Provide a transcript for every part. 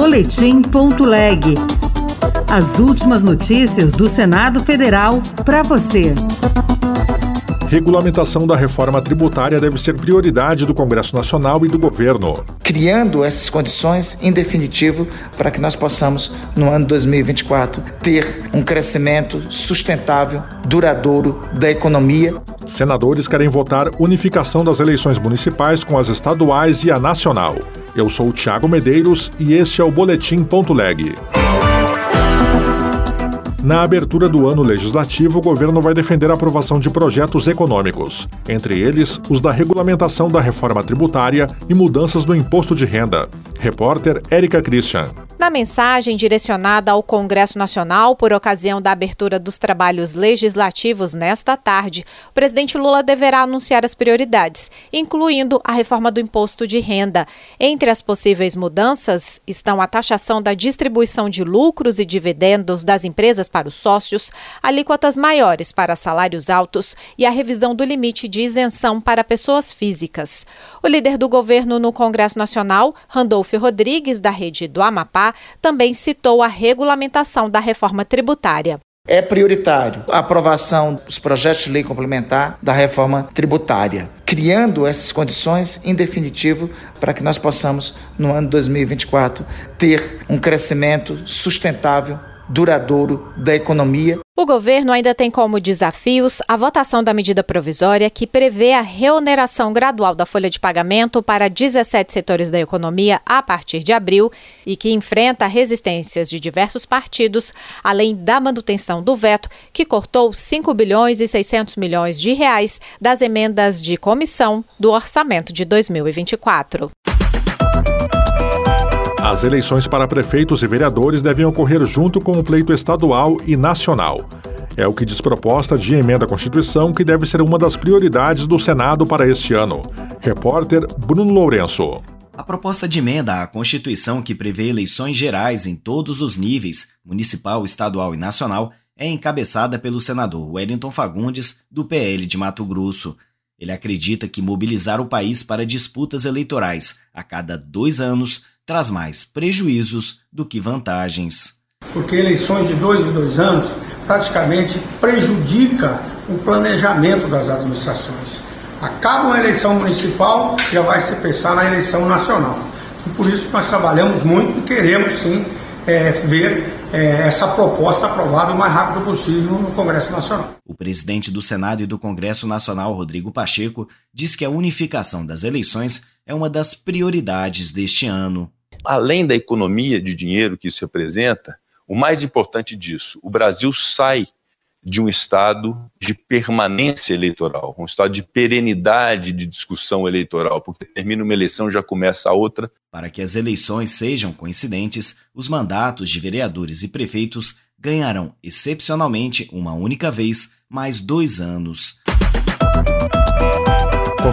Boletim.leg. As últimas notícias do Senado Federal para você. Regulamentação da reforma tributária deve ser prioridade do Congresso Nacional e do governo. Criando essas condições, em definitivo, para que nós possamos, no ano 2024, ter um crescimento sustentável, duradouro da economia. Senadores querem votar unificação das eleições municipais com as estaduais e a nacional. Eu sou o Tiago Medeiros e este é o Boletim Ponto Leg. Na abertura do ano legislativo, o governo vai defender a aprovação de projetos econômicos, entre eles os da regulamentação da reforma tributária e mudanças no imposto de renda. Repórter Érica Christian. Na mensagem direcionada ao Congresso Nacional por ocasião da abertura dos trabalhos legislativos nesta tarde, o presidente Lula deverá anunciar as prioridades, incluindo a reforma do imposto de renda. Entre as possíveis mudanças estão a taxação da distribuição de lucros e dividendos das empresas para os sócios, alíquotas maiores para salários altos e a revisão do limite de isenção para pessoas físicas. O líder do governo no Congresso Nacional, Randolfo Rodrigues, da rede do Amapá, também citou a regulamentação da reforma tributária. É prioritário a aprovação dos projetos de lei complementar da reforma tributária, criando essas condições, em definitivo, para que nós possamos, no ano 2024, ter um crescimento sustentável duradouro da economia. O governo ainda tem como desafios a votação da medida provisória que prevê a reoneração gradual da folha de pagamento para 17 setores da economia a partir de abril e que enfrenta resistências de diversos partidos, além da manutenção do veto que cortou 5 bilhões e 600 milhões de reais das emendas de comissão do orçamento de 2024. As eleições para prefeitos e vereadores devem ocorrer junto com o pleito estadual e nacional. É o que diz proposta de emenda à Constituição que deve ser uma das prioridades do Senado para este ano. Repórter Bruno Lourenço. A proposta de emenda à Constituição que prevê eleições gerais em todos os níveis, municipal, estadual e nacional, é encabeçada pelo senador Wellington Fagundes, do PL de Mato Grosso. Ele acredita que mobilizar o país para disputas eleitorais a cada dois anos traz mais prejuízos do que vantagens. Porque eleições de dois em dois anos praticamente prejudica o planejamento das administrações. Acaba uma eleição municipal, já vai se pensar na eleição nacional. E por isso nós trabalhamos muito e queremos sim é, ver é, essa proposta aprovada o mais rápido possível no Congresso Nacional. O presidente do Senado e do Congresso Nacional, Rodrigo Pacheco, diz que a unificação das eleições é uma das prioridades deste ano. Além da economia de dinheiro que isso representa, o mais importante disso, o Brasil sai de um estado de permanência eleitoral, um estado de perenidade de discussão eleitoral, porque termina uma eleição já começa a outra. Para que as eleições sejam coincidentes, os mandatos de vereadores e prefeitos ganharão excepcionalmente uma única vez mais dois anos.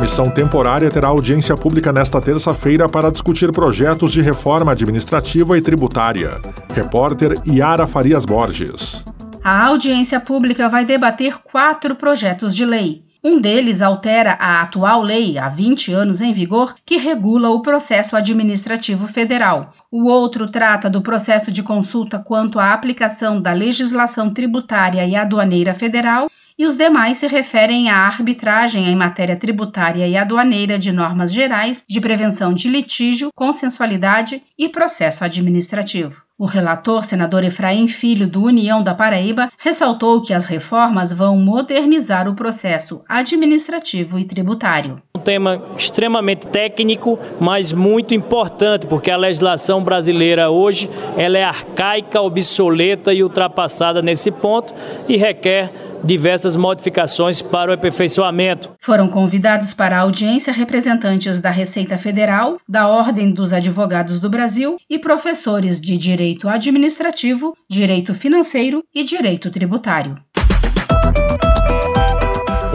Comissão temporária terá audiência pública nesta terça-feira para discutir projetos de reforma administrativa e tributária. Repórter Yara Farias Borges. A audiência pública vai debater quatro projetos de lei. Um deles altera a atual lei, há 20 anos em vigor, que regula o processo administrativo federal. O outro trata do processo de consulta quanto à aplicação da legislação tributária e aduaneira federal e os demais se referem à arbitragem em matéria tributária e aduaneira de normas gerais de prevenção de litígio, consensualidade e processo administrativo. O relator, senador Efraim Filho, do União da Paraíba, ressaltou que as reformas vão modernizar o processo administrativo e tributário. Tema extremamente técnico, mas muito importante, porque a legislação brasileira hoje ela é arcaica, obsoleta e ultrapassada nesse ponto e requer diversas modificações para o aperfeiçoamento. Foram convidados para a audiência representantes da Receita Federal, da Ordem dos Advogados do Brasil e professores de Direito Administrativo, Direito Financeiro e Direito Tributário.